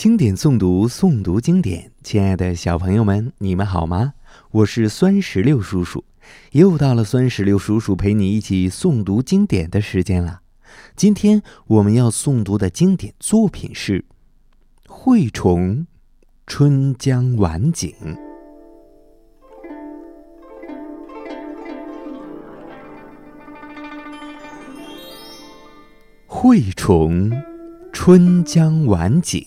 经典诵读，诵读经典。亲爱的小朋友们，你们好吗？我是酸石榴叔叔，又到了酸石榴叔叔陪你一起诵读经典的时间了。今天我们要诵读的经典作品是《惠崇·春江晚景》。惠崇《春江晚景》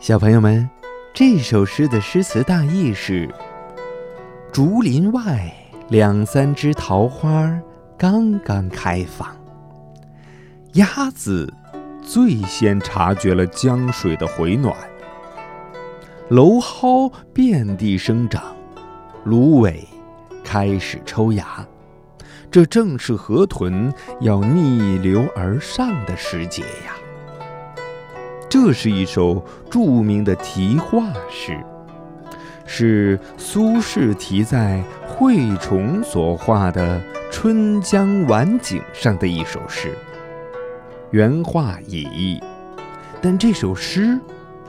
小朋友们，这首诗的诗词大意是：竹林外两三枝桃花刚刚开放，鸭子最先察觉了江水的回暖，蒌蒿遍地生长，芦苇开始抽芽，这正是河豚要逆流而上的时节呀。这是一首著名的题画诗，是苏轼题在惠崇所画的春江晚景上的一首诗。原画已佚，但这首诗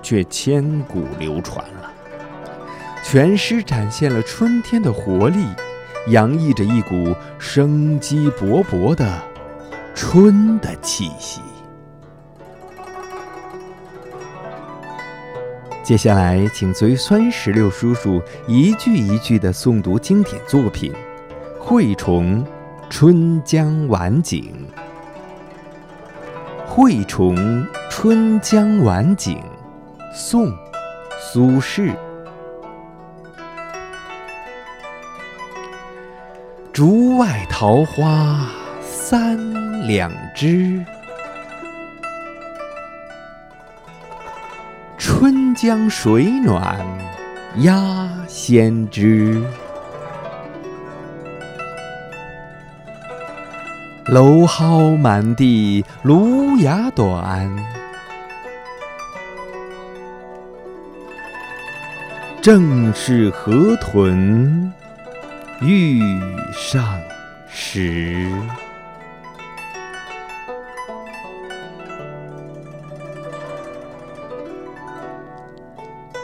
却千古流传了。全诗展现了春天的活力，洋溢着一股生机勃勃的春的气息。接下来，请随酸石榴叔叔一句一句的诵读经典作品《惠崇·春江晚景》。《惠崇·春江晚景》，宋·苏轼。竹外桃花三两枝。春江水暖鸭先知，蒌蒿满地芦芽短，正是河豚欲上时。